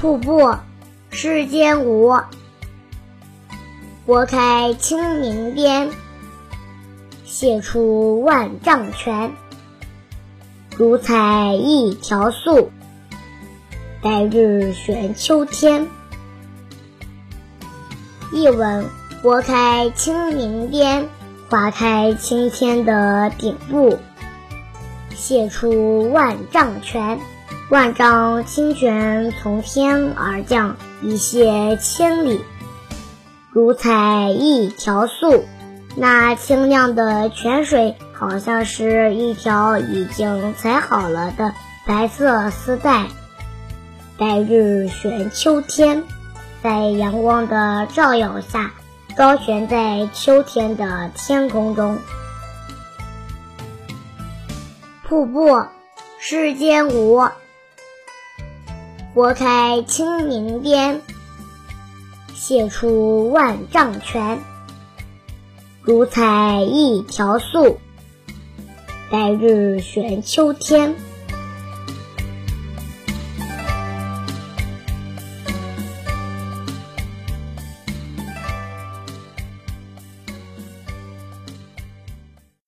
瀑布，世间无。拨开清明边，泻出万丈泉。如彩一条素，白日悬秋天。译文：拨开清明边，划开青天的顶部，泻出万丈泉。万丈清泉从天而降，一泻千里，如采一条素。那清亮的泉水，好像是一条已经裁好了的白色丝带。白日悬秋天，在阳光的照耀下，高悬在秋天的天空中。瀑布，世间无。拨开青冥边，泻出万丈泉。如采一条素，白日悬秋天。